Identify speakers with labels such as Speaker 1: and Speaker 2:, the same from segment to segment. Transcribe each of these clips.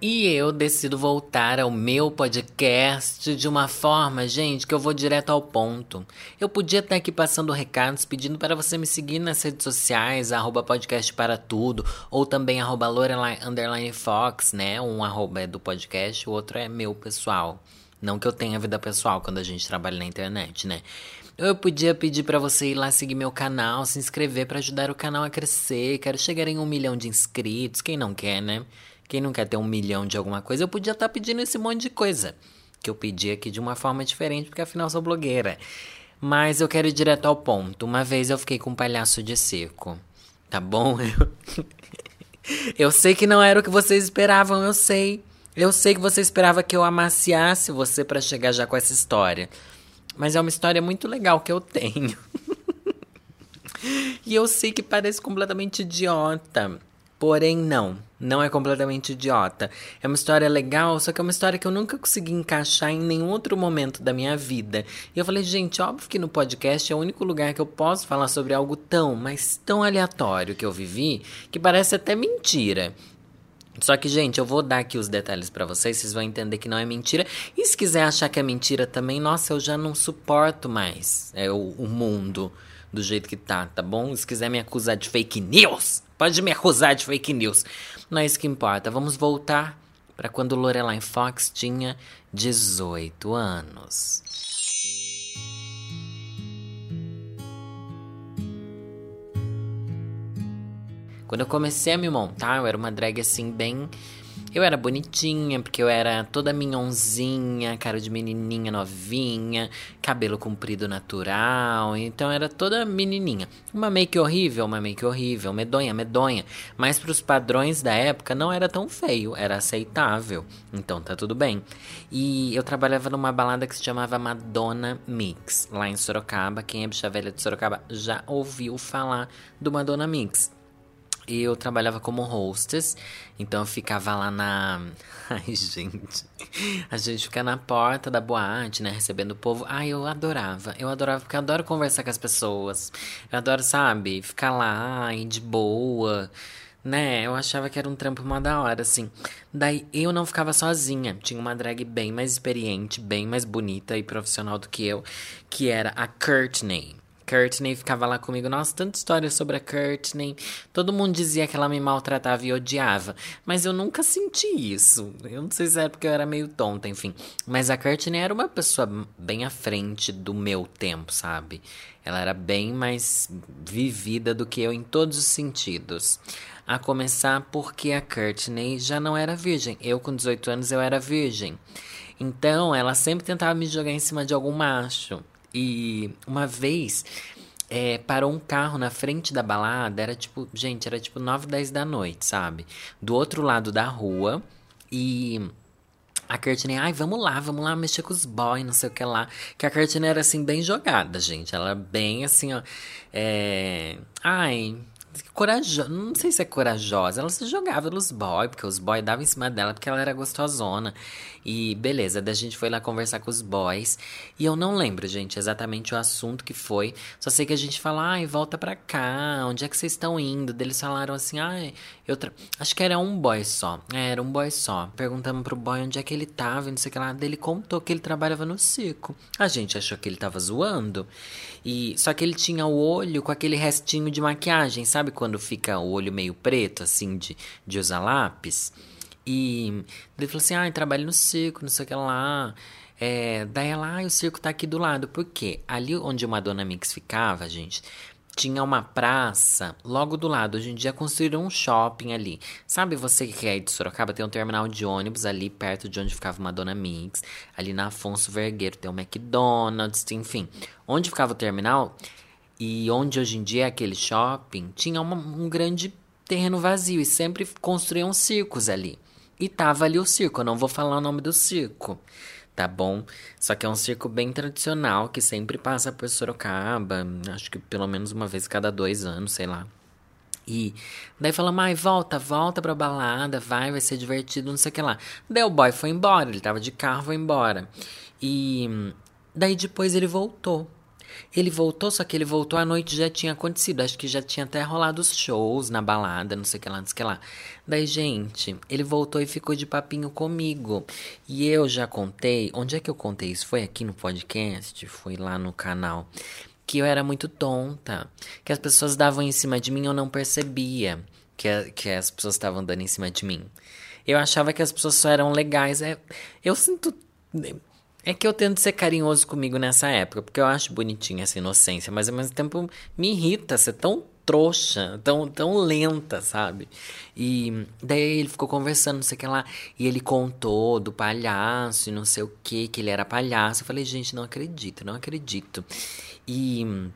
Speaker 1: E eu decido voltar ao meu podcast de uma forma, gente, que eu vou direto ao ponto. Eu podia estar aqui passando recados pedindo para você me seguir nas redes sociais, arroba podcast para tudo, ou também arroba Lorelai underline Fox, né? Um arroba é do podcast, o outro é meu pessoal. Não que eu tenha vida pessoal quando a gente trabalha na internet, né? Eu podia pedir para você ir lá seguir meu canal, se inscrever para ajudar o canal a crescer. Quero chegar em um milhão de inscritos. Quem não quer, né? Quem não quer ter um milhão de alguma coisa, eu podia estar tá pedindo esse monte de coisa. Que eu pedi aqui de uma forma diferente, porque afinal sou blogueira. Mas eu quero ir direto ao ponto. Uma vez eu fiquei com um palhaço de circo. Tá bom? Eu, eu sei que não era o que vocês esperavam, eu sei. Eu sei que você esperava que eu amaciasse você para chegar já com essa história. Mas é uma história muito legal que eu tenho. e eu sei que parece completamente idiota. Porém, não. Não é completamente idiota. É uma história legal, só que é uma história que eu nunca consegui encaixar em nenhum outro momento da minha vida. E eu falei, gente, óbvio que no podcast é o único lugar que eu posso falar sobre algo tão, mas tão aleatório que eu vivi, que parece até mentira. Só que, gente, eu vou dar aqui os detalhes para vocês, vocês vão entender que não é mentira. E se quiser achar que é mentira também, nossa, eu já não suporto mais é, o, o mundo do jeito que tá, tá bom? Se quiser me acusar de fake news, pode me acusar de fake news. Não é isso que importa. Vamos voltar para quando Lorelai Fox tinha 18 anos. Quando eu comecei a me montar, eu era uma drag assim, bem eu era bonitinha, porque eu era toda minhonzinha, cara de menininha novinha, cabelo comprido natural, então era toda menininha. Uma make horrível, uma make horrível, medonha, medonha. Mas para os padrões da época não era tão feio, era aceitável. Então tá tudo bem. E eu trabalhava numa balada que se chamava Madonna Mix, lá em Sorocaba. Quem é bicha velha de Sorocaba já ouviu falar do Madonna Mix eu trabalhava como hostess, então eu ficava lá na. Ai, gente. A gente fica na porta da boate, né? Recebendo o povo. Ai, eu adorava. Eu adorava, porque eu adoro conversar com as pessoas. Eu adoro, sabe, ficar lá e de boa. Né, eu achava que era um trampo uma da hora, assim. Daí eu não ficava sozinha. Tinha uma drag bem mais experiente, bem mais bonita e profissional do que eu, que era a Courtney. Courtney ficava lá comigo. Nossa, tanta história sobre a Courtney. Todo mundo dizia que ela me maltratava e odiava. Mas eu nunca senti isso. Eu não sei se era porque eu era meio tonta, enfim. Mas a Courtney era uma pessoa bem à frente do meu tempo, sabe? Ela era bem mais vivida do que eu em todos os sentidos. A começar porque a Courtney já não era virgem. Eu, com 18 anos, eu era virgem. Então, ela sempre tentava me jogar em cima de algum macho. E uma vez é, parou um carro na frente da balada, era tipo, gente, era tipo 9, 10 da noite, sabe? Do outro lado da rua. E a Courtney, ai, vamos lá, vamos lá mexer com os boys, não sei o que lá. Que a Courtney era assim, bem jogada, gente. Ela bem assim, ó. É... Ai, corajosa, não sei se é corajosa, ela se jogava nos boys, porque os boys davam em cima dela porque ela era gostosona. E beleza, daí a gente foi lá conversar com os boys. E eu não lembro, gente, exatamente o assunto que foi. Só sei que a gente falou, ai, volta pra cá, onde é que vocês estão indo? Eles falaram assim, ai, eu tra... acho que era um boy só. É, era um boy só. Perguntamos pro boy onde é que ele tava não sei o que lá. Ele contou que ele trabalhava no circo. A gente achou que ele tava zoando. E só que ele tinha o olho com aquele restinho de maquiagem, sabe quando fica o olho meio preto, assim, de, de usar lápis? E ele falou assim: ah, trabalho no circo, não sei o que lá. É, daí ela, ah, o circo tá aqui do lado. Por quê? Ali onde uma Dona Mix ficava, gente, tinha uma praça logo do lado. Hoje em dia construíram um shopping ali. Sabe você que é de Sorocaba? Tem um terminal de ônibus ali perto de onde ficava uma Dona Mix. Ali na Afonso Vergueiro tem um McDonald's, enfim. Onde ficava o terminal e onde hoje em dia é aquele shopping, tinha uma, um grande terreno vazio e sempre construíam circos ali. E tava ali o circo, eu não vou falar o nome do circo, tá bom? Só que é um circo bem tradicional que sempre passa por Sorocaba, acho que pelo menos uma vez cada dois anos, sei lá. E daí fala, mãe, volta, volta pra balada, vai, vai ser divertido, não sei o que lá. Daí o boy foi embora, ele tava de carro, foi embora. E daí depois ele voltou. Ele voltou, só que ele voltou, a noite já tinha acontecido. Acho que já tinha até rolado os shows na balada, não sei o que lá, não sei o que lá. Daí, gente, ele voltou e ficou de papinho comigo. E eu já contei. Onde é que eu contei isso? Foi aqui no podcast? Foi lá no canal. Que eu era muito tonta. Que as pessoas davam em cima de mim eu não percebia que, que as pessoas estavam dando em cima de mim. Eu achava que as pessoas só eram legais. É, eu sinto é que eu tento ser carinhoso comigo nessa época, porque eu acho bonitinha essa inocência, mas ao mesmo tempo me irrita ser tão trouxa, tão, tão lenta, sabe? E daí ele ficou conversando, não sei o que lá, e ele contou do palhaço e não sei o que, que ele era palhaço. Eu falei, gente, não acredito, não acredito. E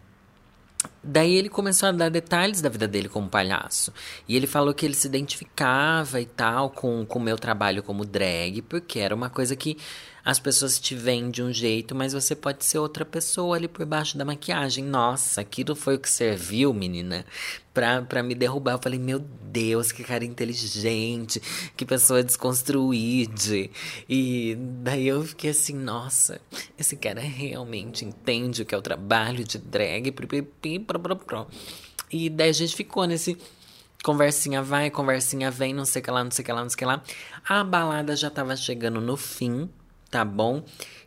Speaker 1: Daí ele começou a dar detalhes da vida dele como palhaço. E ele falou que ele se identificava e tal com o meu trabalho como drag, porque era uma coisa que as pessoas te veem de um jeito, mas você pode ser outra pessoa ali por baixo da maquiagem. Nossa, aquilo foi o que serviu, menina, pra, pra me derrubar. Eu falei, meu Deus, que cara inteligente, que pessoa desconstruída. E daí eu fiquei assim, nossa, esse cara realmente entende o que é o trabalho de drag. E daí a gente ficou nesse conversinha vai, conversinha vem, não sei o que lá, não sei o que lá, não sei o que lá. A balada já tava chegando no fim tá bom?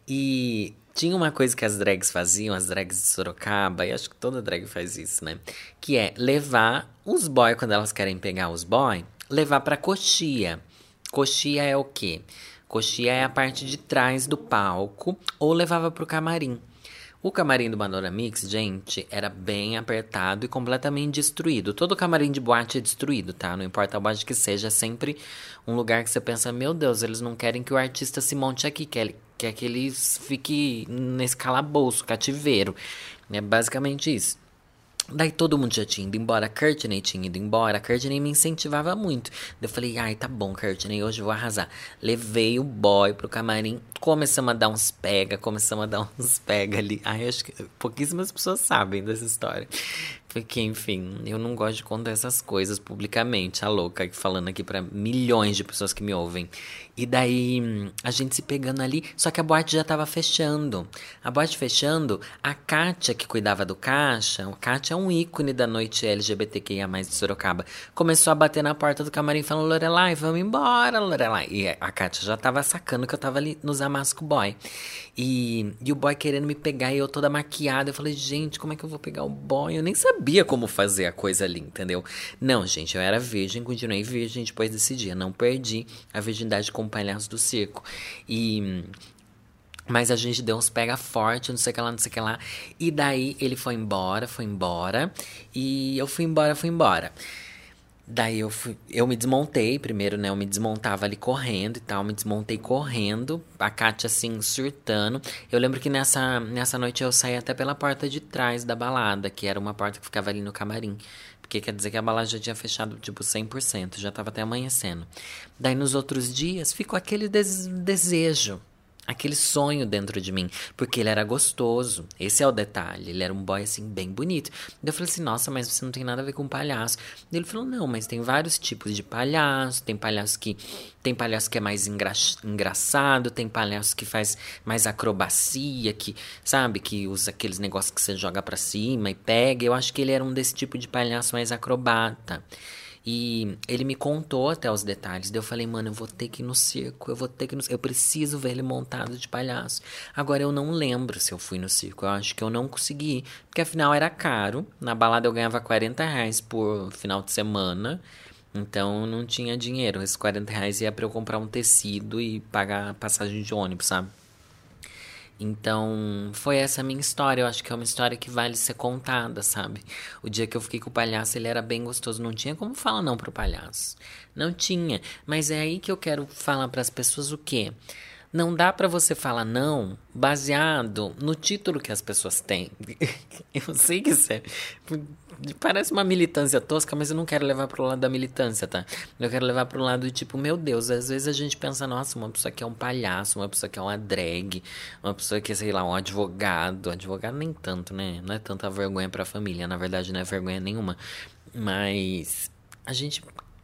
Speaker 1: E tinha uma coisa que as drags faziam, as drags de Sorocaba, e acho que toda drag faz isso, né? Que é levar os boy, quando elas querem pegar os boy, levar pra coxia. Coxia é o quê? Coxia é a parte de trás do palco, ou levava pro camarim. O camarim do Bandora Mix, gente, era bem apertado e completamente destruído. Todo camarim de boate é destruído, tá? Não importa a boate que seja, é sempre um lugar que você pensa, meu Deus, eles não querem que o artista se monte aqui, quer, quer que ele fique nesse calabouço, cativeiro. É basicamente isso. Daí todo mundo já tinha ido embora, a Courtney tinha ido embora, a Courtney me incentivava muito. Daí eu falei, ai, tá bom, Courtney, hoje eu vou arrasar. Levei o boy pro camarim, começamos a dar uns pega, começamos a dar uns pega ali. Ai, acho que pouquíssimas pessoas sabem dessa história. Porque, enfim, eu não gosto de contar essas coisas publicamente, a louca, falando aqui para milhões de pessoas que me ouvem. E daí, a gente se pegando ali, só que a boate já tava fechando. A boate fechando, a Kátia, que cuidava do caixa, o Kátia é um ícone da noite LGBTQIA+, de Sorocaba, começou a bater na porta do camarim falando, Lorelai, vamos embora, Lorelai. E a Kátia já tava sacando que eu tava ali nos Amasco Boy. E, e o boy querendo me pegar e eu toda maquiada. Eu falei, gente, como é que eu vou pegar o boy? Eu nem sabia como fazer a coisa ali, entendeu? Não, gente, eu era virgem, continuei virgem depois desse dia. Não perdi a virgindade com o palhaço do circo. E. Mas a gente deu uns pega forte, não sei o que lá, não sei o que lá. E daí ele foi embora, foi embora. E eu fui embora, fui embora. Daí eu fui, eu me desmontei primeiro, né? Eu me desmontava ali correndo e tal, me desmontei correndo, a Kátia assim surtando. Eu lembro que nessa, nessa noite eu saí até pela porta de trás da balada, que era uma porta que ficava ali no camarim. Porque quer dizer que a balada já tinha fechado tipo 100%, já tava até amanhecendo. Daí nos outros dias ficou aquele des desejo aquele sonho dentro de mim, porque ele era gostoso. Esse é o detalhe. Ele era um boy assim bem bonito. Daí eu falei assim: "Nossa, mas você não tem nada a ver com palhaço". Ele falou: "Não, mas tem vários tipos de palhaço. Tem palhaço que tem palhaço que é mais engra engraçado, tem palhaço que faz mais acrobacia, que sabe, que usa aqueles negócios que você joga para cima e pega. Eu acho que ele era um desse tipo de palhaço mais acrobata. E ele me contou até os detalhes. Daí eu falei, mano, eu vou ter que ir no circo, eu vou ter que ir no Eu preciso ver ele montado de palhaço. Agora eu não lembro se eu fui no circo. Eu acho que eu não consegui. Porque afinal era caro. Na balada eu ganhava 40 reais por final de semana. Então não tinha dinheiro. Esses 40 reais ia pra eu comprar um tecido e pagar passagem de ônibus, sabe? Então, foi essa a minha história. Eu acho que é uma história que vale ser contada, sabe? O dia que eu fiquei com o palhaço, ele era bem gostoso. Não tinha como falar não pro palhaço. Não tinha. Mas é aí que eu quero falar para as pessoas o quê? Não dá para você falar não baseado no título que as pessoas têm. eu sei que isso é. Parece uma militância tosca, mas eu não quero levar pro lado da militância, tá? Eu quero levar pro lado de tipo, meu Deus, às vezes a gente pensa, nossa, uma pessoa que é um palhaço, uma pessoa que é uma drag, uma pessoa que é, sei lá, um advogado. Advogado nem tanto, né? Não é tanta vergonha pra família, na verdade não é vergonha nenhuma. Mas a gente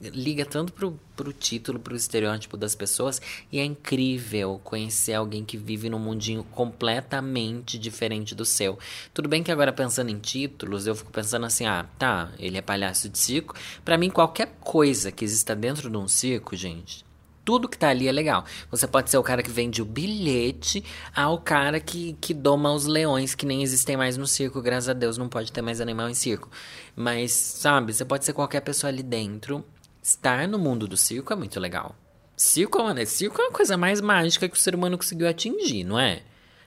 Speaker 1: liga tanto pro, pro título, pro estereótipo das pessoas, e é incrível conhecer alguém que vive num mundinho completamente diferente do seu. Tudo bem que agora pensando em títulos, eu fico pensando assim, ah, tá, ele é palhaço de circo. Para mim, qualquer coisa que exista dentro de um circo, gente, tudo que tá ali é legal. Você pode ser o cara que vende o bilhete ao cara que, que doma os leões, que nem existem mais no circo, graças a Deus, não pode ter mais animal em circo. Mas, sabe, você pode ser qualquer pessoa ali dentro estar no mundo do circo é muito legal. Circo, mano, circo é a coisa mais mágica que o ser humano conseguiu atingir, não é?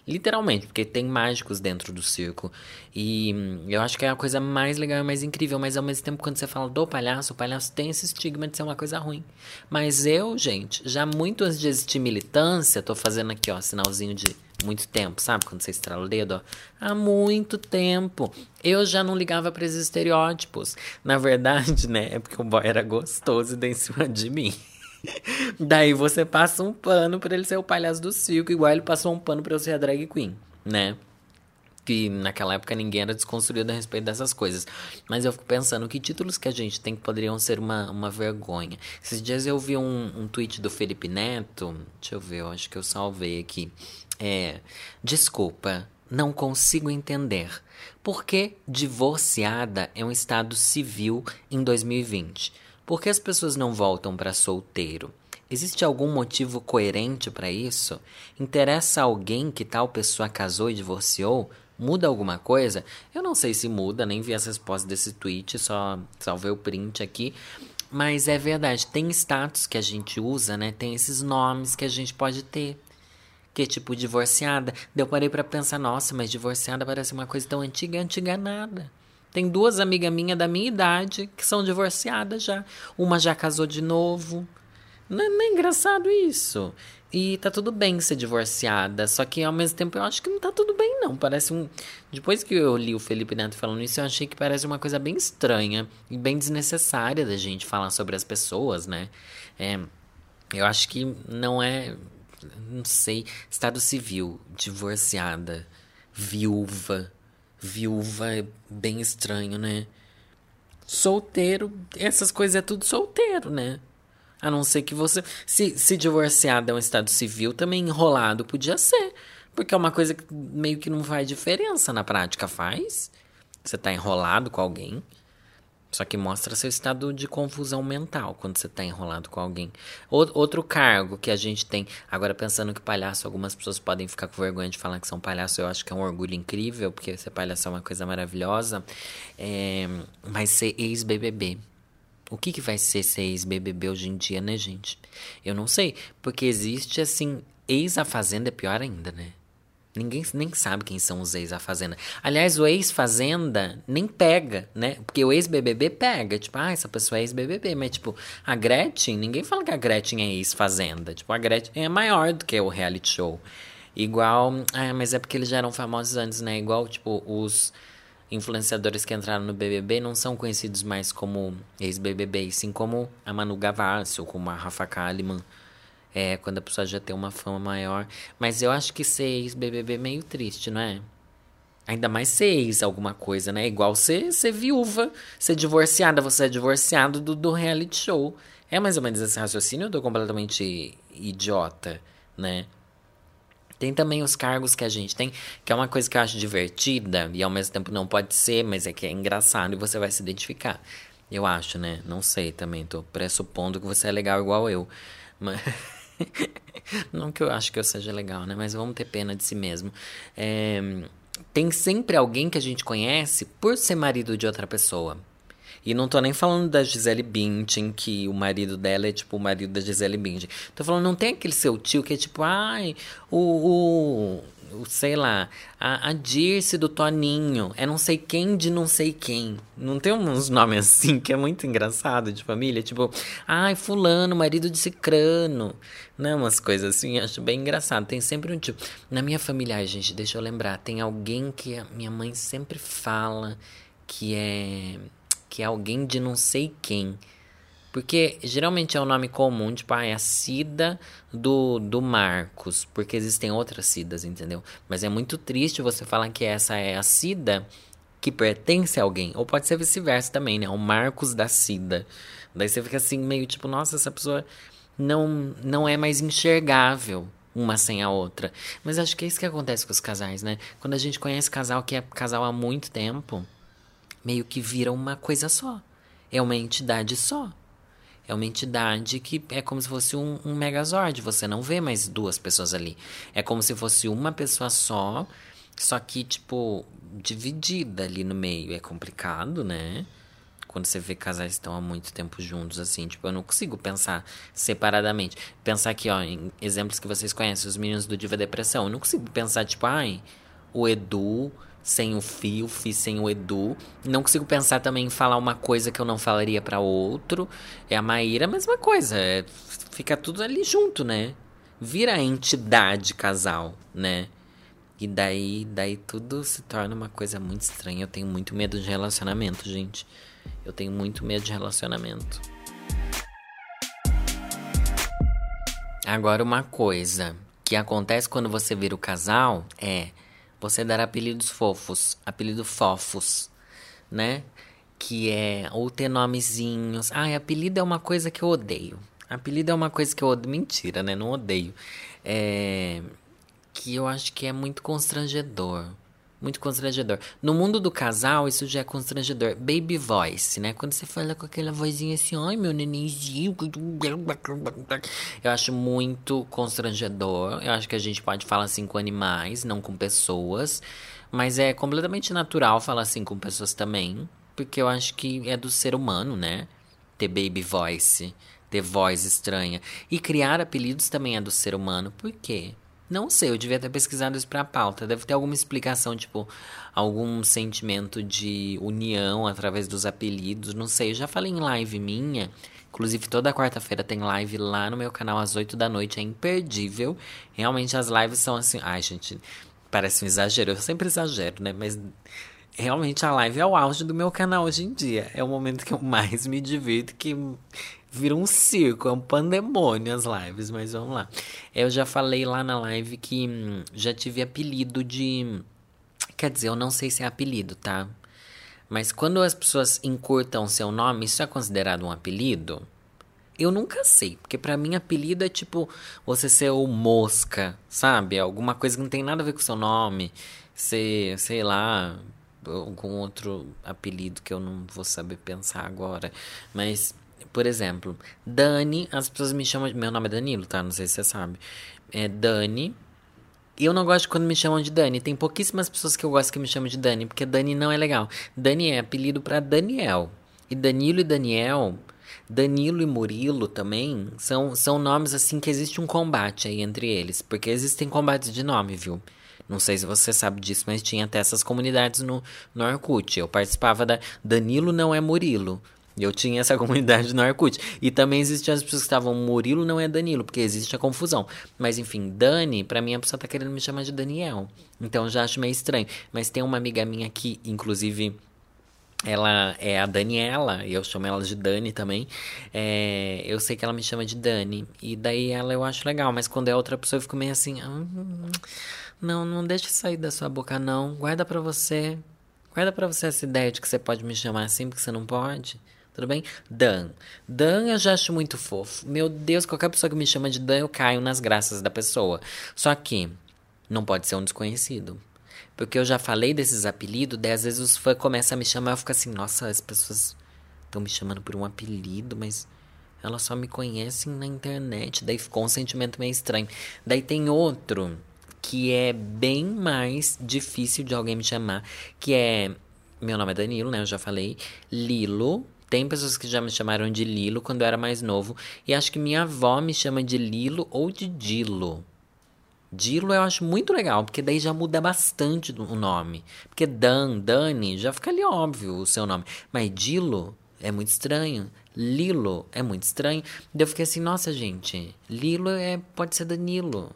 Speaker 1: Literalmente, porque tem mágicos dentro do circo. E hum, eu acho que é a coisa mais legal e mais incrível. Mas ao mesmo tempo, quando você fala do palhaço, o palhaço tem esse estigma de ser uma coisa ruim. Mas eu, gente, já muito antes de existir militância, tô fazendo aqui, ó, sinalzinho de muito tempo, sabe? Quando você estrala o dedo, ó. Há muito tempo. Eu já não ligava para esses estereótipos. Na verdade, né? É porque o boy era gostoso e deu em cima de mim. Daí você passa um pano para ele ser o palhaço do circo, igual ele passou um pano para eu ser a drag queen, né? Que naquela época ninguém era desconstruído a respeito dessas coisas. Mas eu fico pensando que títulos que a gente tem que poderiam ser uma, uma vergonha. Esses dias eu vi um, um tweet do Felipe Neto. Deixa eu ver, eu acho que eu salvei aqui. É. Desculpa, não consigo entender. Por que divorciada é um estado civil em 2020? Por que as pessoas não voltam para solteiro? Existe algum motivo coerente para isso? Interessa alguém que tal pessoa casou e divorciou? Muda alguma coisa? Eu não sei se muda, nem vi as respostas desse tweet, só salvei o print aqui. Mas é verdade, tem status que a gente usa, né? Tem esses nomes que a gente pode ter. Que é tipo divorciada. Daí eu parei pra pensar, nossa, mas divorciada parece uma coisa tão antiga, antiga nada. Tem duas amigas minhas da minha idade que são divorciadas já. Uma já casou de novo. Não, não é engraçado isso. E tá tudo bem ser divorciada. Só que ao mesmo tempo eu acho que não tá tudo bem, não. Parece um. Depois que eu li o Felipe Neto falando isso, eu achei que parece uma coisa bem estranha e bem desnecessária da gente falar sobre as pessoas, né? É, eu acho que não é. Não sei. Estado civil, divorciada, viúva Viúva é bem estranho, né? Solteiro, essas coisas é tudo solteiro, né? A não ser que você. Se, se divorciado é um estado civil, também enrolado podia ser. Porque é uma coisa que meio que não faz diferença na prática, faz? Você tá enrolado com alguém. Só que mostra seu estado de confusão mental quando você está enrolado com alguém. Outro cargo que a gente tem, agora pensando que palhaço, algumas pessoas podem ficar com vergonha de falar que são palhaço, eu acho que é um orgulho incrível, porque ser palhaço é uma coisa maravilhosa. É, mas ser ex-BBB. O que, que vai ser ser ex-BBB hoje em dia, né, gente? Eu não sei, porque existe assim, ex-A Fazenda é pior ainda, né? Ninguém nem sabe quem são os ex a Fazenda. Aliás, o ex-Fazenda nem pega, né? Porque o ex-BBB pega. Tipo, ah, essa pessoa é ex-BBB. Mas, tipo, a Gretchen, ninguém fala que a Gretchen é ex-Fazenda. Tipo, a Gretchen é maior do que o reality show. Igual. Ah, mas é porque eles já eram famosos antes, né? Igual, tipo, os influenciadores que entraram no BBB não são conhecidos mais como ex-BBB, sim como a Manu Gavassi ou como a Rafa Kalimann. É, quando a pessoa já tem uma fama maior. Mas eu acho que ser ex-BBB é meio triste, não é? Ainda mais ser ex alguma coisa, né? Igual ser, ser viúva, ser divorciada. Você é divorciado do, do reality show. É mais ou menos esse raciocínio eu tô completamente idiota, né? Tem também os cargos que a gente tem, que é uma coisa que eu acho divertida e ao mesmo tempo não pode ser, mas é que é engraçado e você vai se identificar. Eu acho, né? Não sei também, tô pressupondo que você é legal igual eu. Mas. Não que eu acho que eu seja legal, né? Mas vamos ter pena de si mesmo. É, tem sempre alguém que a gente conhece por ser marido de outra pessoa. E não tô nem falando da Gisele Bündchen, que o marido dela é tipo o marido da Gisele Bündchen. Tô falando, não tem aquele seu tio que é tipo, ai, o, o sei lá, a, a Dirce do Toninho, é não sei quem de não sei quem. Não tem uns nomes assim que é muito engraçado de família? Tipo, ai, fulano, marido de cicrano. Não, umas coisas assim, acho bem engraçado. Tem sempre um tipo. Na minha família, gente, deixa eu lembrar, tem alguém que a minha mãe sempre fala que é que é alguém de não sei quem. Porque geralmente é um nome comum, tipo, ah, é a Cida do, do Marcos, porque existem outras Cidas, entendeu? Mas é muito triste você falar que essa é a Cida que pertence a alguém. Ou pode ser vice-versa também, né? O Marcos da Cida. Daí você fica assim, meio tipo, nossa, essa pessoa não, não é mais enxergável uma sem a outra. Mas acho que é isso que acontece com os casais, né? Quando a gente conhece casal que é casal há muito tempo, meio que vira uma coisa só. É uma entidade só. É uma entidade que é como se fosse um, um megazord. Você não vê mais duas pessoas ali. É como se fosse uma pessoa só, só que, tipo, dividida ali no meio. É complicado, né? Quando você vê casais que estão há muito tempo juntos, assim, tipo, eu não consigo pensar separadamente. Pensar aqui, ó, em exemplos que vocês conhecem, os meninos do Diva Depressão. Eu não consigo pensar, tipo, ai, o Edu sem o Fi, sem o Edu. Não consigo pensar também em falar uma coisa que eu não falaria para outro. É a Maíra, a mesma coisa. É, fica tudo ali junto, né? Vira a entidade casal, né? E daí, daí tudo se torna uma coisa muito estranha. Eu tenho muito medo de relacionamento, gente. Eu tenho muito medo de relacionamento. Agora, uma coisa que acontece quando você vira o casal é você dar apelidos fofos, apelido fofos, né? Que é ou ter nomezinhos. Ah, apelido é uma coisa que eu odeio. Apelido é uma coisa que eu odeio. Mentira, né? Não odeio. É que eu acho que é muito constrangedor. Muito constrangedor. No mundo do casal, isso já é constrangedor. Baby voice, né? Quando você fala com aquela vozinha assim, ai meu nenenzinho. Eu acho muito constrangedor. Eu acho que a gente pode falar assim com animais, não com pessoas. Mas é completamente natural falar assim com pessoas também. Porque eu acho que é do ser humano, né? Ter baby voice, ter voz estranha. E criar apelidos também é do ser humano. Por quê? Não sei, eu devia ter pesquisado isso pra pauta. Deve ter alguma explicação, tipo, algum sentimento de união através dos apelidos. Não sei, eu já falei em live minha. Inclusive, toda quarta-feira tem live lá no meu canal às 8 da noite. É imperdível. Realmente, as lives são assim. Ai, gente, parece um exagero. Eu sempre exagero, né? Mas realmente a live é o auge do meu canal hoje em dia. É o momento que eu mais me divirto, que vira um circo, é um pandemônio as lives, mas vamos lá. Eu já falei lá na live que hum, já tive apelido de. Quer dizer, eu não sei se é apelido, tá? Mas quando as pessoas encurtam seu nome, isso é considerado um apelido? Eu nunca sei, porque para mim apelido é tipo você ser o mosca, sabe? Alguma coisa que não tem nada a ver com seu nome. Ser, sei lá, algum outro apelido que eu não vou saber pensar agora. Mas por exemplo, Dani, as pessoas me chamam. Meu nome é Danilo, tá? Não sei se você sabe. É Dani. Eu não gosto quando me chamam de Dani. Tem pouquíssimas pessoas que eu gosto que me chamam de Dani, porque Dani não é legal. Dani é apelido para Daniel. E Danilo e Daniel, Danilo e Murilo também, são, são nomes assim que existe um combate aí entre eles. Porque existem combates de nome, viu? Não sei se você sabe disso, mas tinha até essas comunidades no, no Orkut. Eu participava da Danilo não é Murilo. Eu tinha essa comunidade no Arcute. E também existiam as pessoas que estavam Murilo não é Danilo, porque existe a confusão. Mas enfim, Dani, para mim a pessoa tá querendo me chamar de Daniel. Então já acho meio estranho. Mas tem uma amiga minha que, inclusive, ela é a Daniela, e eu chamo ela de Dani também. É, eu sei que ela me chama de Dani. E daí ela eu acho legal, mas quando é outra pessoa eu fico meio assim. Hum, não, não deixe sair da sua boca, não. Guarda pra você. Guarda pra você essa ideia de que você pode me chamar assim porque você não pode. Tudo bem? Dan. Dan eu já acho muito fofo. Meu Deus, qualquer pessoa que me chama de Dan, eu caio nas graças da pessoa. Só que não pode ser um desconhecido. Porque eu já falei desses apelidos, daí às vezes os fãs começam a me chamar, eu fico assim, nossa, as pessoas estão me chamando por um apelido, mas elas só me conhecem na internet. Daí ficou um sentimento meio estranho. Daí tem outro que é bem mais difícil de alguém me chamar, que é. Meu nome é Danilo, né? Eu já falei. Lilo tem pessoas que já me chamaram de Lilo quando eu era mais novo. E acho que minha avó me chama de Lilo ou de Dilo. Dilo eu acho muito legal, porque daí já muda bastante o nome. Porque Dan, Dani, já fica ali óbvio o seu nome. Mas Dilo é muito estranho. Lilo é muito estranho. Daí eu fiquei assim, nossa, gente, Lilo é, pode ser Danilo.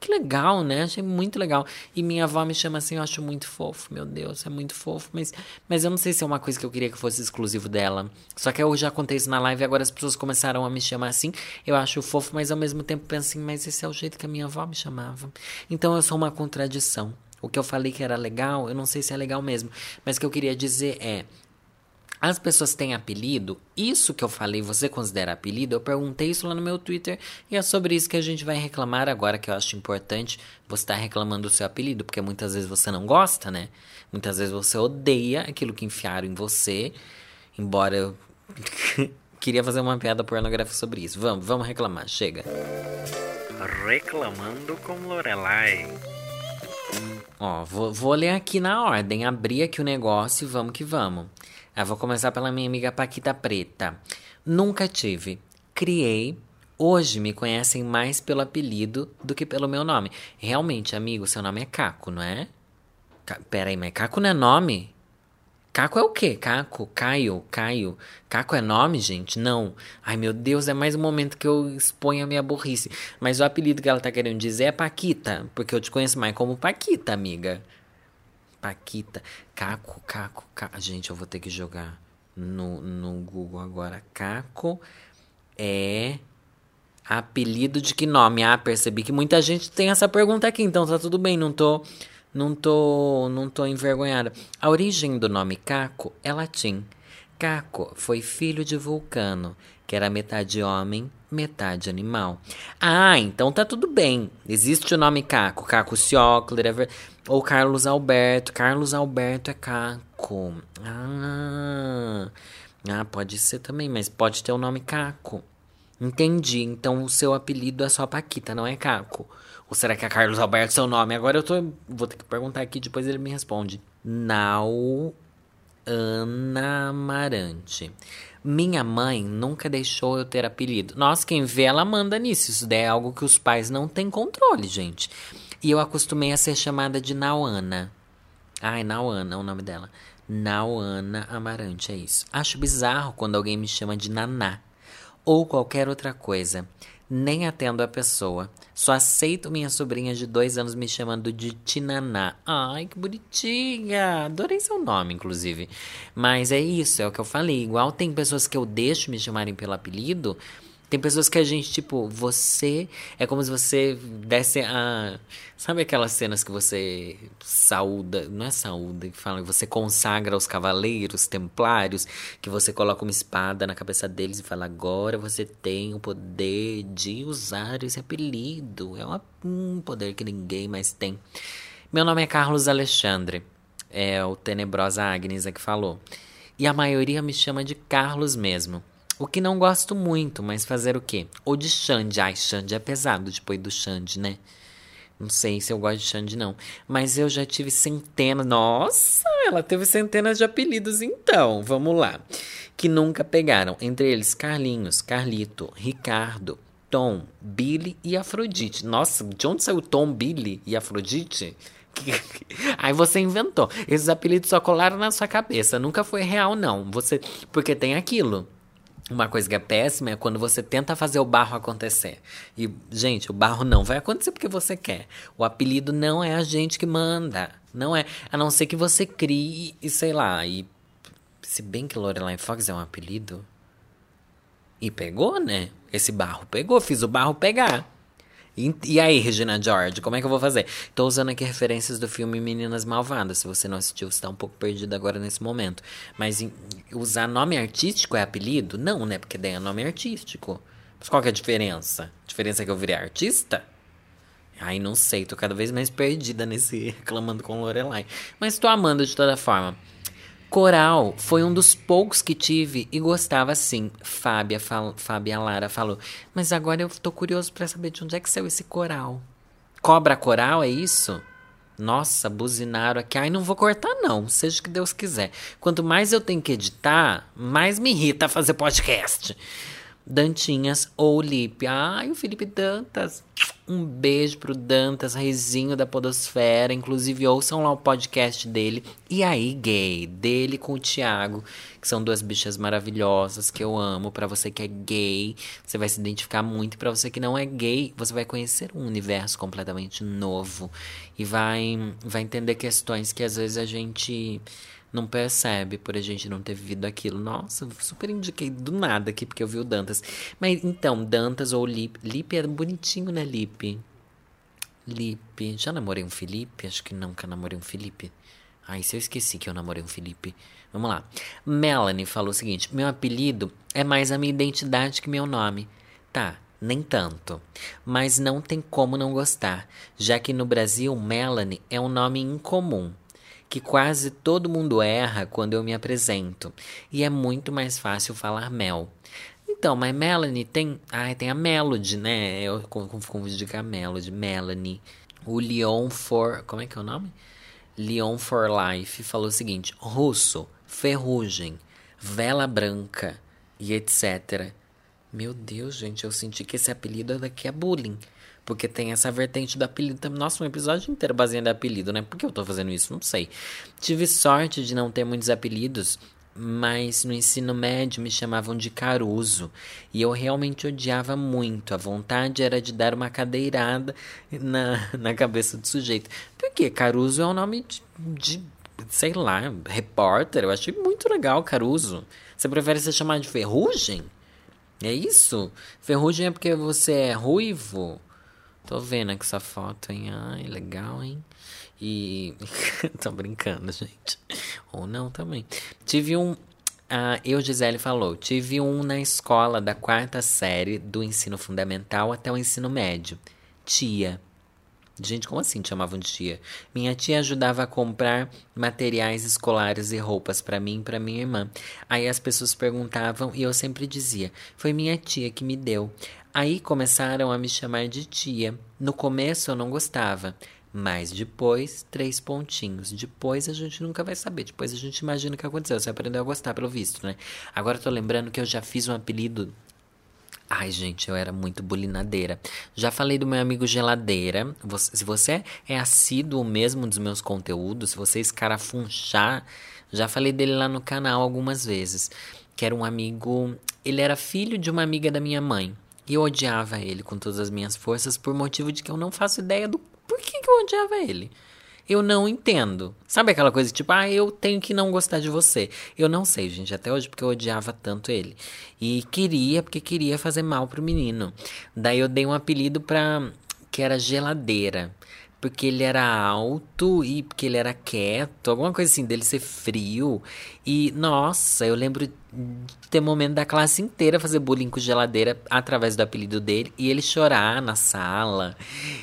Speaker 1: Que legal, né? Achei muito legal. E minha avó me chama assim, eu acho muito fofo. Meu Deus, é muito fofo. Mas, mas eu não sei se é uma coisa que eu queria que fosse exclusivo dela. Só que eu já contei isso na live e agora as pessoas começaram a me chamar assim. Eu acho fofo, mas ao mesmo tempo penso assim, mas esse é o jeito que a minha avó me chamava. Então eu sou uma contradição. O que eu falei que era legal, eu não sei se é legal mesmo. Mas o que eu queria dizer é. As pessoas têm apelido? Isso que eu falei, você considera apelido? Eu perguntei isso lá no meu Twitter e é sobre isso que a gente vai reclamar agora, que eu acho importante você estar tá reclamando do seu apelido, porque muitas vezes você não gosta, né? Muitas vezes você odeia aquilo que enfiaram em você, embora eu queria fazer uma piada pornográfica sobre isso. Vamos, vamos reclamar, chega.
Speaker 2: Reclamando com Lorelai.
Speaker 1: Ó, vou, vou ler aqui na ordem, abrir aqui o negócio e vamos que vamos. Ah, vou começar pela minha amiga Paquita Preta. Nunca tive. Criei. Hoje me conhecem mais pelo apelido do que pelo meu nome. Realmente, amigo, seu nome é Caco, não é? Ca Pera aí, mas Caco não é nome? Caco é o quê? Caco? Caio? Caio? Caco é nome, gente? Não. Ai, meu Deus, é mais um momento que eu exponho a minha burrice. Mas o apelido que ela tá querendo dizer é Paquita, porque eu te conheço mais como Paquita, amiga. Paquita. Caco, Caco, Caco. Gente, eu vou ter que jogar no, no Google agora. Caco é apelido de que nome? Ah, percebi que muita gente tem essa pergunta aqui, então tá tudo bem, não tô. Não tô, não tô envergonhada. A origem do nome Caco é latim. Caco foi filho de Vulcano, que era metade homem, metade animal. Ah, então tá tudo bem. Existe o nome Caco, Caco Ciocler, ou Carlos Alberto. Carlos Alberto é Caco. Ah, ah, pode ser também, mas pode ter o nome Caco. Entendi. Então o seu apelido é só Paquita, não é Caco. Ou será que é Carlos Alberto seu nome? Agora eu tô. Vou ter que perguntar aqui, depois ele me responde. Nau Ana Amarante. Minha mãe nunca deixou eu ter apelido. Nossa, quem vê ela manda nisso. Isso daí é algo que os pais não têm controle, gente. E eu acostumei a ser chamada de Nauana. Ai, Nauana é o nome dela. Nauana Amarante, é isso. Acho bizarro quando alguém me chama de Naná. Ou qualquer outra coisa. Nem atendo a pessoa. Só aceito minha sobrinha de dois anos me chamando de Tinaná. Ai, que bonitinha! Adorei seu nome, inclusive. Mas é isso, é o que eu falei. Igual tem pessoas que eu deixo me chamarem pelo apelido. Tem pessoas que a gente, tipo, você. É como se você desse a. Sabe aquelas cenas que você saúda. Não é saúda, que fala você consagra os cavaleiros templários, que você coloca uma espada na cabeça deles e fala: agora você tem o poder de usar esse apelido. É uma, um poder que ninguém mais tem. Meu nome é Carlos Alexandre. É o Tenebrosa Agnes que falou. E a maioria me chama de Carlos mesmo. O que não gosto muito, mas fazer o quê? Ou de Xande. Ai, Xande é pesado depois do Xande, né? Não sei se eu gosto de Xande, não. Mas eu já tive centenas. Nossa, ela teve centenas de apelidos, então. Vamos lá. Que nunca pegaram. Entre eles, Carlinhos, Carlito, Ricardo, Tom, Billy e Afrodite. Nossa, de onde saiu Tom, Billy e Afrodite? Aí você inventou. Esses apelidos só colaram na sua cabeça. Nunca foi real, não. Você. Porque tem aquilo. Uma coisa que é péssima é quando você tenta fazer o barro acontecer. E, gente, o barro não vai acontecer porque você quer. O apelido não é a gente que manda. Não é. A não ser que você crie e sei lá. E se bem que Lorelai Fox é um apelido. E pegou, né? Esse barro pegou. Fiz o barro pegar. E, e, aí, Regina George, como é que eu vou fazer? Tô usando aqui referências do filme Meninas Malvadas. Se você não assistiu, você tá um pouco perdido agora nesse momento. Mas em, usar nome artístico é apelido? Não, né? Porque daí é nome artístico. Mas qual que é a diferença? A diferença é que eu virei artista? Ai, não sei, tô cada vez mais perdida nesse reclamando com Lorelai. Mas tô amando de toda forma. Coral foi um dos poucos que tive e gostava sim. Fábia, fal, Fábia Lara falou. Mas agora eu tô curioso para saber de onde é que saiu esse coral. Cobra coral, é isso? Nossa, buzinaram aqui. Ai, não vou cortar, não. Seja o que Deus quiser. Quanto mais eu tenho que editar, mais me irrita fazer podcast. Dantinhas ou Lipe. Ai, o Felipe Dantas. Um beijo pro Dantas, reizinho da Podosfera. Inclusive, ouçam lá o podcast dele. E aí, gay, dele com o Thiago, que são duas bichas maravilhosas que eu amo. Para você que é gay, você vai se identificar muito. Pra você que não é gay, você vai conhecer um universo completamente novo. E vai, vai entender questões que às vezes a gente não percebe por a gente não ter vivido aquilo. Nossa, super indiquei do nada aqui porque eu vi o Dantas. Mas então, Dantas ou Lip. Lip é bonitinho, né, Lip? Lipe. Já namorei um Felipe? Acho que nunca namorei um Felipe. Ai, se eu esqueci que eu namorei um Felipe. Vamos lá. Melanie falou o seguinte: Meu apelido é mais a minha identidade que meu nome. Tá, nem tanto. Mas não tem como não gostar, já que no Brasil Melanie é um nome incomum, que quase todo mundo erra quando eu me apresento, e é muito mais fácil falar Mel. Então, mas Melanie tem. Ai, tem a Melody, né? Eu confundi com a Melody. Melanie. O Leon for. Como é que é o nome? Leon for Life falou o seguinte: russo, ferrugem, vela branca e etc. Meu Deus, gente, eu senti que esse apelido daqui é bullying. Porque tem essa vertente do apelido. Nossa, um episódio inteiro baseado em apelido, né? Por que eu tô fazendo isso? Não sei. Tive sorte de não ter muitos apelidos mas no ensino médio me chamavam de Caruso e eu realmente odiava muito. A vontade era de dar uma cadeirada na, na cabeça do sujeito. Porque Caruso é um nome de, de sei lá, repórter. Eu achei muito legal Caruso. Você prefere ser chamado de Ferrugem? É isso? Ferrugem é porque você é ruivo? Tô vendo aqui essa foto, hein? Ai, legal, hein? E. Tô brincando, gente. Ou não também. Tive um. Ah, eu, Gisele, falou. Tive um na escola da quarta série do ensino fundamental até o ensino médio. Tia. Gente, como assim chamavam de tia? Minha tia ajudava a comprar materiais escolares e roupas para mim e para minha irmã. Aí as pessoas perguntavam e eu sempre dizia: Foi minha tia que me deu. Aí começaram a me chamar de tia. No começo eu não gostava. Mas depois, três pontinhos. Depois a gente nunca vai saber. Depois a gente imagina o que aconteceu. Você aprendeu a gostar, pelo visto, né? Agora eu tô lembrando que eu já fiz um apelido. Ai, gente, eu era muito bulinadeira. Já falei do meu amigo Geladeira. se você é assíduo mesmo dos meus conteúdos, se você escarafunchar, já falei dele lá no canal algumas vezes. Que era um amigo. Ele era filho de uma amiga da minha mãe. E eu odiava ele com todas as minhas forças por motivo de que eu não faço ideia do por que, eu odiava ele? Eu não entendo. Sabe aquela coisa tipo, ah, eu tenho que não gostar de você. Eu não sei, gente, até hoje, porque eu odiava tanto ele. E queria, porque queria fazer mal pro menino. Daí eu dei um apelido pra. que era geladeira porque ele era alto e porque ele era quieto, alguma coisa assim, dele ser frio. E, nossa, eu lembro ter momento da classe inteira fazer bullying com geladeira através do apelido dele e ele chorar na sala.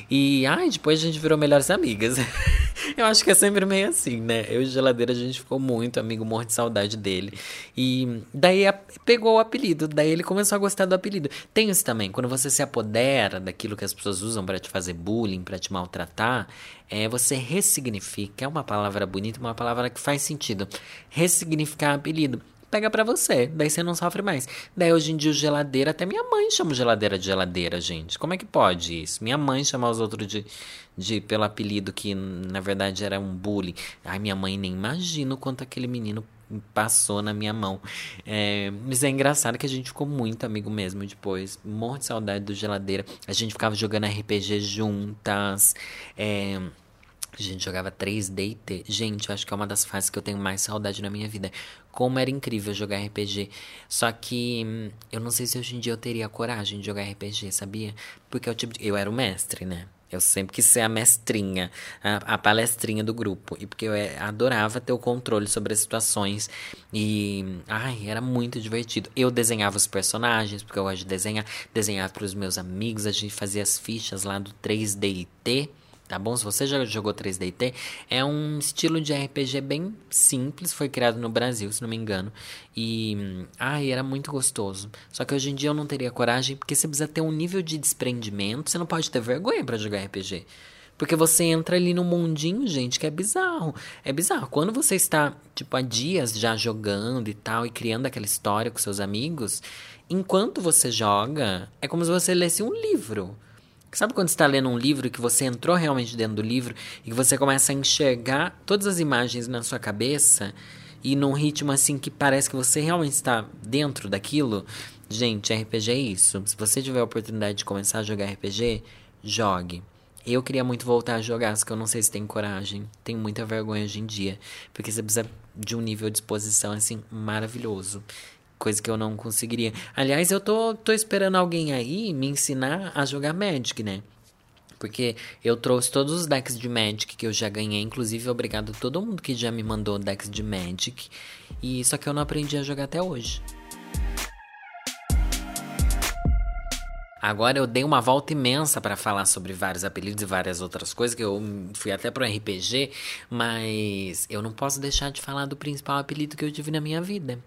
Speaker 1: E, ai, depois a gente virou melhores amigas. eu acho que é sempre meio assim, né? Eu e geladeira a gente ficou muito amigo, morro de saudade dele. E daí pegou o apelido, daí ele começou a gostar do apelido. Tem isso também, quando você se apodera daquilo que as pessoas usam para te fazer bullying, para te maltratar, é você ressignifica, é uma palavra bonita, uma palavra que faz sentido. Ressignificar apelido pega para você. Daí você não sofre mais. Daí hoje em dia o geladeira, até minha mãe chama geladeira de geladeira, gente. Como é que pode isso? Minha mãe chama os outros de, de pelo apelido que na verdade era um bullying. Ai, minha mãe nem imagina o quanto aquele menino passou na minha mão. É, mas é engraçado que a gente ficou muito amigo mesmo depois. Morro de saudade do geladeira. A gente ficava jogando RPG juntas. É, a gente jogava 3D e T. Gente, eu acho que é uma das fases que eu tenho mais saudade na minha vida. Como era incrível jogar RPG. Só que hum, eu não sei se hoje em dia eu teria coragem de jogar RPG, sabia? Porque eu, tipo, eu era o mestre, né? Eu sempre quis ser a mestrinha, a, a palestrinha do grupo. E porque eu é, adorava ter o controle sobre as situações. E, ai, era muito divertido. Eu desenhava os personagens, porque eu gosto de desenhar. Desenhava para os meus amigos, a gente fazia as fichas lá do 3DT tá bom? Se você já jogou 3DT, é um estilo de RPG bem simples, foi criado no Brasil, se não me engano. E, ai, era muito gostoso. Só que hoje em dia eu não teria coragem, porque você precisa ter um nível de desprendimento, você não pode ter vergonha para jogar RPG. Porque você entra ali no mundinho, gente, que é bizarro. É bizarro. Quando você está, tipo, há dias já jogando e tal, e criando aquela história com seus amigos, enquanto você joga, é como se você lesse um livro. Sabe quando você está lendo um livro que você entrou realmente dentro do livro e que você começa a enxergar todas as imagens na sua cabeça e num ritmo assim que parece que você realmente está dentro daquilo? Gente, RPG é isso. Se você tiver a oportunidade de começar a jogar RPG, jogue. Eu queria muito voltar a jogar, só que eu não sei se tenho coragem. Tenho muita vergonha hoje em dia. Porque você precisa de um nível de exposição, assim, maravilhoso coisa que eu não conseguiria. Aliás, eu tô, tô esperando alguém aí me ensinar a jogar Magic, né? Porque eu trouxe todos os decks de Magic que eu já ganhei. Inclusive, obrigado a todo mundo que já me mandou decks de Magic. E só que eu não aprendi a jogar até hoje. Agora eu dei uma volta imensa para falar sobre vários apelidos e várias outras coisas, que eu fui até pro RPG, mas eu não posso deixar de falar do principal apelido que eu tive na minha vida.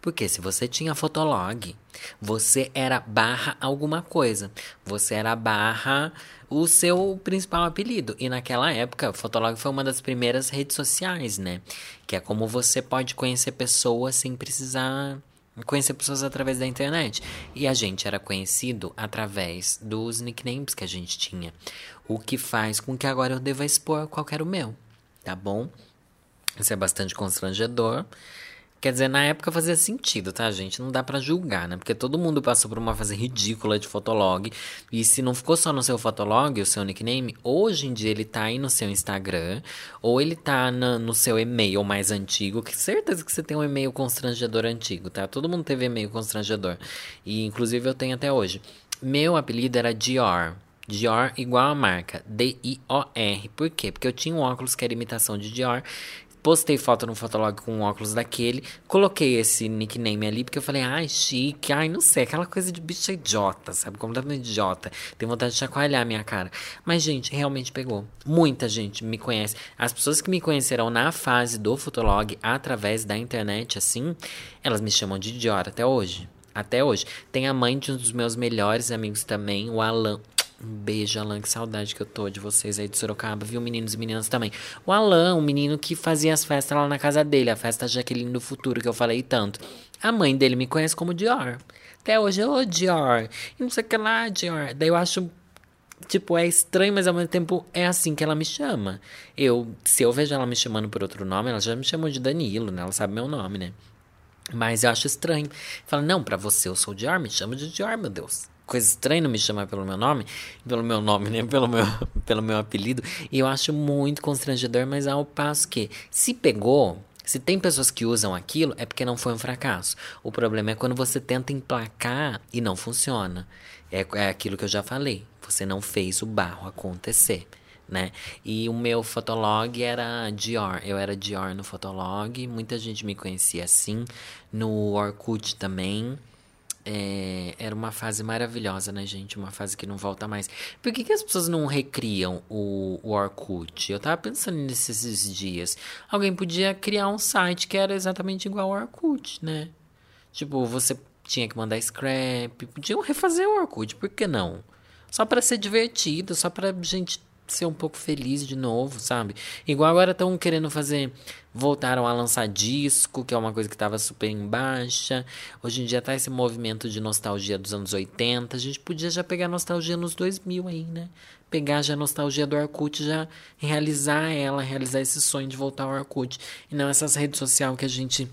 Speaker 1: Porque se você tinha Fotolog, você era barra alguma coisa. Você era barra o seu principal apelido. E naquela época, Fotolog foi uma das primeiras redes sociais, né? Que é como você pode conhecer pessoas sem precisar conhecer pessoas através da internet. E a gente era conhecido através dos nicknames que a gente tinha. O que faz com que agora eu deva expor qual era o meu, tá bom? Isso é bastante constrangedor. Quer dizer, na época fazia sentido, tá, gente? Não dá para julgar, né? Porque todo mundo passou por uma fase ridícula de fotolog. E se não ficou só no seu fotolog, o seu nickname, hoje em dia ele tá aí no seu Instagram, ou ele tá na, no seu e-mail mais antigo, que certeza que você tem um e-mail constrangedor antigo, tá? Todo mundo teve e-mail constrangedor. E inclusive eu tenho até hoje. Meu apelido era Dior. Dior igual a marca, D-I-O-R. Por quê? Porque eu tinha um óculos que era imitação de Dior Postei foto no Fotolog com um óculos daquele. Coloquei esse nickname ali, porque eu falei, ai, chique, ai, não sei, aquela coisa de bicho idiota, sabe? Completamente idiota. Tem vontade de chacoalhar a minha cara. Mas, gente, realmente pegou. Muita gente me conhece. As pessoas que me conheceram na fase do Fotolog, através da internet, assim, elas me chamam de idiota até hoje. Até hoje. Tem a mãe de um dos meus melhores amigos também, o Alan. Um beijo, Alan, que saudade que eu tô de vocês aí de Sorocaba, viu, meninos e meninas também. O Alan, um menino que fazia as festas lá na casa dele, a festa Jaqueline do Futuro, que eu falei tanto. A mãe dele me conhece como Dior. Até hoje, ô Dior, e não sei o que lá, Dior. Daí eu acho Tipo, é estranho, mas ao mesmo tempo é assim que ela me chama. Eu, se eu vejo ela me chamando por outro nome, ela já me chamou de Danilo, né? Ela sabe meu nome, né? Mas eu acho estranho. Fala, não, para você eu sou Dior, me chama de Dior, meu Deus coisa estranha me chamar pelo meu nome, pelo meu nome, né? Pelo meu, pelo meu apelido. E eu acho muito constrangedor, mas ao passo que, se pegou, se tem pessoas que usam aquilo, é porque não foi um fracasso. O problema é quando você tenta emplacar e não funciona. É, é aquilo que eu já falei. Você não fez o barro acontecer. Né? E o meu fotolog era Dior. Eu era Dior no fotolog. Muita gente me conhecia assim. No Orkut também. É, era uma fase maravilhosa, né, gente? Uma fase que não volta mais. Por que, que as pessoas não recriam o, o Orkut? Eu tava pensando nesses dias. Alguém podia criar um site que era exatamente igual ao Orkut, né? Tipo, você tinha que mandar scrap. Podiam refazer o Orkut, por que não? Só para ser divertido, só pra gente ser um pouco feliz de novo, sabe? Igual agora estão querendo fazer. Voltaram a lançar disco, que é uma coisa que estava super em baixa. Hoje em dia tá esse movimento de nostalgia dos anos 80. A gente podia já pegar nostalgia nos 2000 aí, né? Pegar já a nostalgia do Orkut, já realizar ela, realizar esse sonho de voltar ao Orkut. E não essas redes sociais que a gente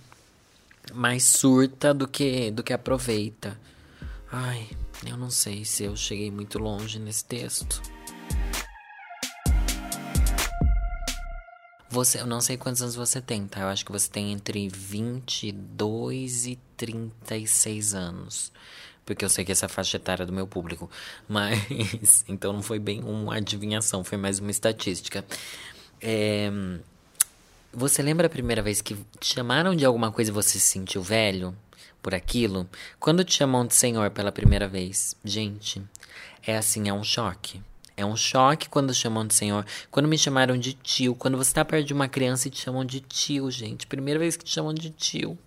Speaker 1: mais surta do que, do que aproveita. Ai, eu não sei se eu cheguei muito longe nesse texto. Você, eu não sei quantos anos você tem, tá? Eu acho que você tem entre 22 e 36 anos. Porque eu sei que essa é faixa etária do meu público. Mas. Então não foi bem uma adivinhação, foi mais uma estatística. É, você lembra a primeira vez que te chamaram de alguma coisa e você se sentiu velho por aquilo? Quando te chamam de senhor pela primeira vez? Gente, é assim, é um choque. É um choque quando chamam de senhor. Quando me chamaram de tio. Quando você tá perto de uma criança e te chamam de tio, gente. Primeira vez que te chamam de tio.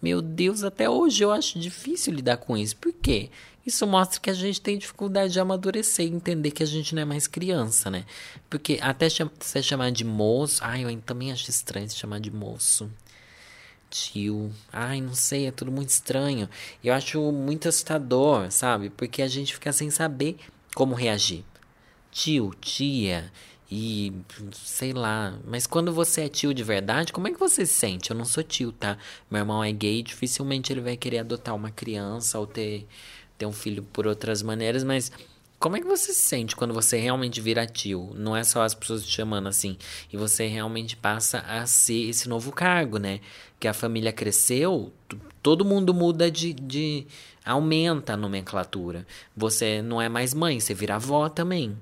Speaker 1: Meu Deus, até hoje eu acho difícil lidar com isso. Por quê? Isso mostra que a gente tem dificuldade de amadurecer e entender que a gente não é mais criança, né? Porque até ser chamar de moço. Ai, eu também acho estranho se chamar de moço. Tio. Ai, não sei, é tudo muito estranho. Eu acho muito assustador, sabe? Porque a gente fica sem saber como reagir tio, tia e sei lá. Mas quando você é tio de verdade, como é que você se sente? Eu não sou tio, tá? Meu irmão é gay, dificilmente ele vai querer adotar uma criança ou ter, ter um filho por outras maneiras, mas como é que você se sente quando você realmente vira tio? Não é só as pessoas te chamando assim. E você realmente passa a ser esse novo cargo, né? Que a família cresceu, todo mundo muda de, de. aumenta a nomenclatura. Você não é mais mãe, você vira avó também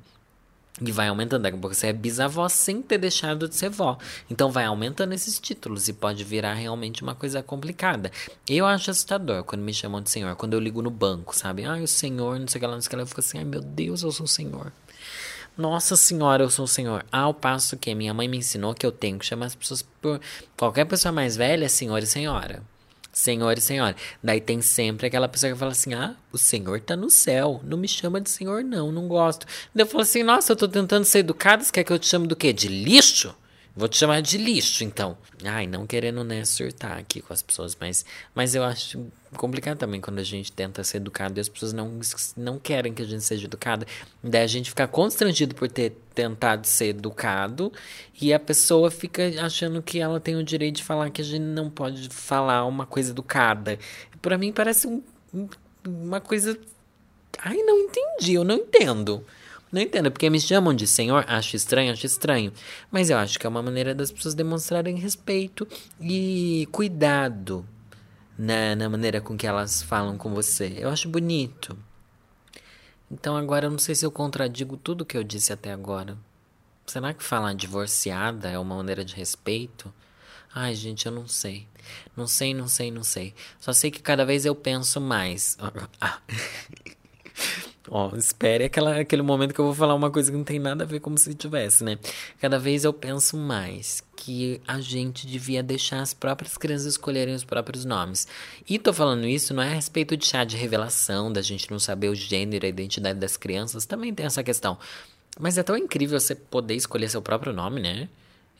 Speaker 1: E vai aumentando. Daqui a pouco você é bisavó sem ter deixado de ser vó. Então vai aumentando esses títulos e pode virar realmente uma coisa complicada. Eu acho assustador quando me chamam de senhor. Quando eu ligo no banco, sabe? Ai, o senhor, não sei o que lá, não sei o que lá. Eu fico assim, ai meu Deus, eu sou o senhor. Nossa senhora, eu sou o senhor. Ao passo que minha mãe me ensinou que eu tenho que chamar as pessoas por. Qualquer pessoa mais velha, senhor e senhora. Senhor e senhora. Daí tem sempre aquela pessoa que fala assim: Ah, o senhor tá no céu. Não me chama de senhor, não, não gosto. Daí eu falo assim: Nossa, eu tô tentando ser educado. Você quer que eu te chame do quê? De lixo? Vou te chamar de lixo, então. Ai, não querendo, né, surtar aqui com as pessoas, mas, mas eu acho complicado também quando a gente tenta ser educado e as pessoas não, não querem que a gente seja educado. Daí a gente fica constrangido por ter tentado ser educado e a pessoa fica achando que ela tem o direito de falar que a gente não pode falar uma coisa educada. Para mim parece um, uma coisa. Ai, não entendi, eu não entendo. Não entendo, porque me chamam de senhor, acho estranho, acho estranho. Mas eu acho que é uma maneira das pessoas demonstrarem respeito e cuidado na, na maneira com que elas falam com você. Eu acho bonito. Então agora eu não sei se eu contradigo tudo que eu disse até agora. Será que falar divorciada é uma maneira de respeito? Ai, gente, eu não sei. Não sei, não sei, não sei. Só sei que cada vez eu penso mais. Ó, espere aquela, aquele momento que eu vou falar uma coisa que não tem nada a ver como se tivesse, né? Cada vez eu penso mais que a gente devia deixar as próprias crianças escolherem os próprios nomes. E tô falando isso não é a respeito de chá de revelação, da gente não saber o gênero, a identidade das crianças, também tem essa questão. Mas é tão incrível você poder escolher seu próprio nome, né?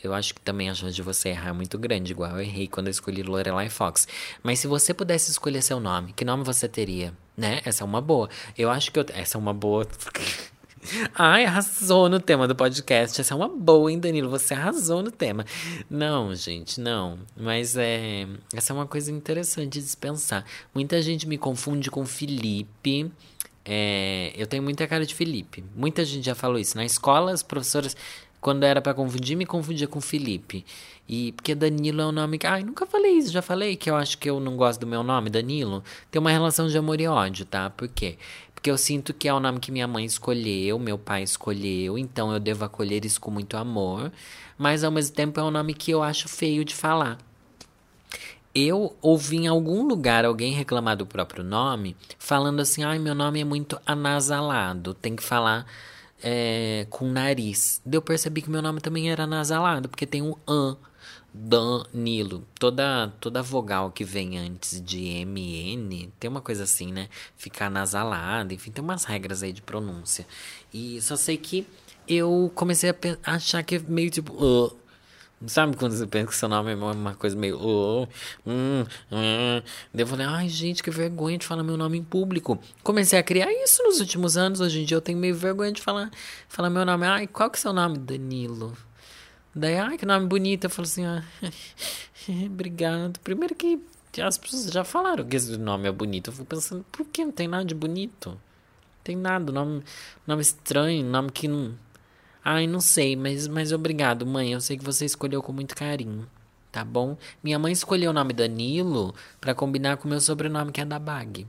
Speaker 1: Eu acho que também a chance de você errar é muito grande, igual eu errei quando eu escolhi Lorelai Fox. Mas se você pudesse escolher seu nome, que nome você teria? Né? Essa é uma boa. Eu acho que eu... Essa é uma boa. Ai, arrasou no tema do podcast. Essa é uma boa, hein, Danilo? Você arrasou no tema. Não, gente, não. Mas é. Essa é uma coisa interessante de se pensar. Muita gente me confunde com Felipe. É, eu tenho muita cara de Felipe. Muita gente já falou isso. Na escola, as professoras quando era para confundir, me confundia com Felipe. E porque Danilo é um nome que. Ai, nunca falei isso, já falei que eu acho que eu não gosto do meu nome, Danilo. Tem uma relação de amor e ódio, tá? Por quê? Porque eu sinto que é o nome que minha mãe escolheu, meu pai escolheu, então eu devo acolher isso com muito amor. Mas ao mesmo tempo é um nome que eu acho feio de falar. Eu ouvi em algum lugar alguém reclamar do próprio nome, falando assim: ai, meu nome é muito anasalado, tem que falar é, com nariz. Eu percebi que meu nome também era nasalado, porque tem um an. Danilo. Toda, toda vogal que vem antes de MN, tem uma coisa assim, né? Ficar nasalada, enfim, tem umas regras aí de pronúncia. E só sei que eu comecei a achar que é meio tipo. Uh, Sabe quando você pensa que seu nome é uma coisa meio. Oh, hum, hum. Daí eu falei, ai gente, que vergonha de falar meu nome em público. Comecei a criar isso nos últimos anos. Hoje em dia eu tenho meio vergonha de falar, falar meu nome. Ai, qual que é seu nome? Danilo. Daí, ai, que nome bonito. Eu falo assim, ah, obrigado. Primeiro que as pessoas já falaram que esse nome é bonito. Eu fico pensando, por que não tem nada de bonito? Não tem nada, nome, nome estranho, nome que não Ai, não sei, mas, mas obrigado, mãe. Eu sei que você escolheu com muito carinho. Tá bom? Minha mãe escolheu o nome Danilo para combinar com o meu sobrenome, que é da Bag.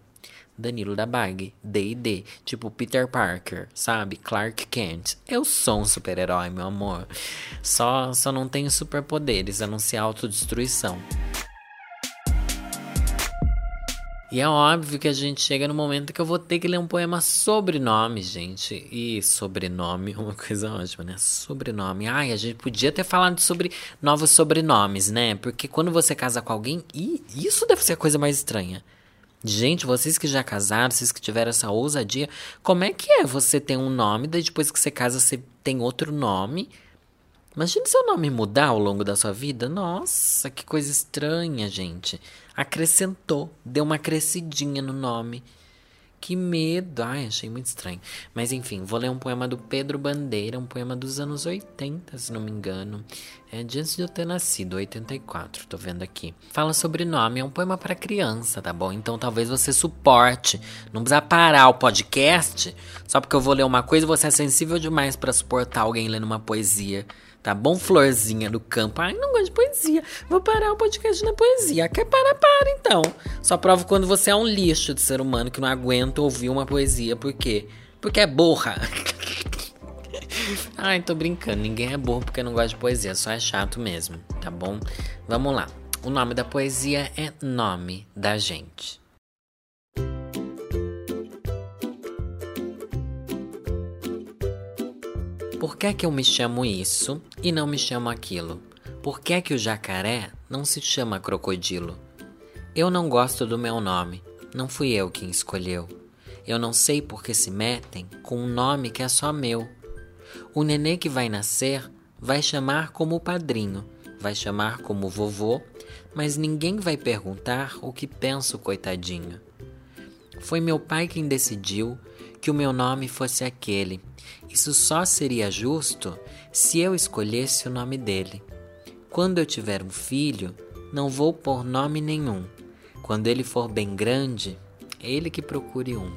Speaker 1: Danilo da Bag, D&D, tipo Peter Parker, sabe? Clark Kent. Eu sou um super-herói, meu amor. Só, só não tenho superpoderes, a não ser autodestruição. E é óbvio que a gente chega no momento que eu vou ter que ler um poema sobre nome, gente. E sobrenome é uma coisa ótima, né? Sobrenome. Ai, a gente podia ter falado sobre novos sobrenomes, né? Porque quando você casa com alguém, isso deve ser a coisa mais estranha. Gente, vocês que já casaram, vocês que tiveram essa ousadia, como é que é você ter um nome, daí depois que você casa você tem outro nome? Imagina seu nome mudar ao longo da sua vida. Nossa, que coisa estranha, gente. Acrescentou, deu uma crescidinha no nome. Que medo. Ai, achei muito estranho. Mas enfim, vou ler um poema do Pedro Bandeira, um poema dos anos 80, se não me engano. É de antes de eu ter nascido, 84, tô vendo aqui. Fala sobre nome, é um poema para criança, tá bom? Então talvez você suporte. Não precisa parar o podcast só porque eu vou ler uma coisa e você é sensível demais para suportar alguém lendo uma poesia. Tá bom, florzinha do campo? Ai, não gosto de poesia. Vou parar o podcast na poesia. Quer parar, para então. Só prova quando você é um lixo de ser humano que não aguenta ouvir uma poesia. Por quê? Porque é burra. Ai, tô brincando. Ninguém é burro porque não gosta de poesia, só é chato mesmo, tá bom? Vamos lá. O nome da poesia é Nome da Gente. Por que é que eu me chamo isso e não me chamo aquilo? Por que é que o jacaré não se chama crocodilo? Eu não gosto do meu nome, não fui eu quem escolheu. Eu não sei por que se metem com um nome que é só meu. O nenê que vai nascer vai chamar como padrinho, vai chamar como vovô, mas ninguém vai perguntar o que penso, coitadinho. Foi meu pai quem decidiu que o meu nome fosse aquele. Isso só seria justo se eu escolhesse o nome dele. Quando eu tiver um filho, não vou pôr nome nenhum. Quando ele for bem grande, ele que procure um.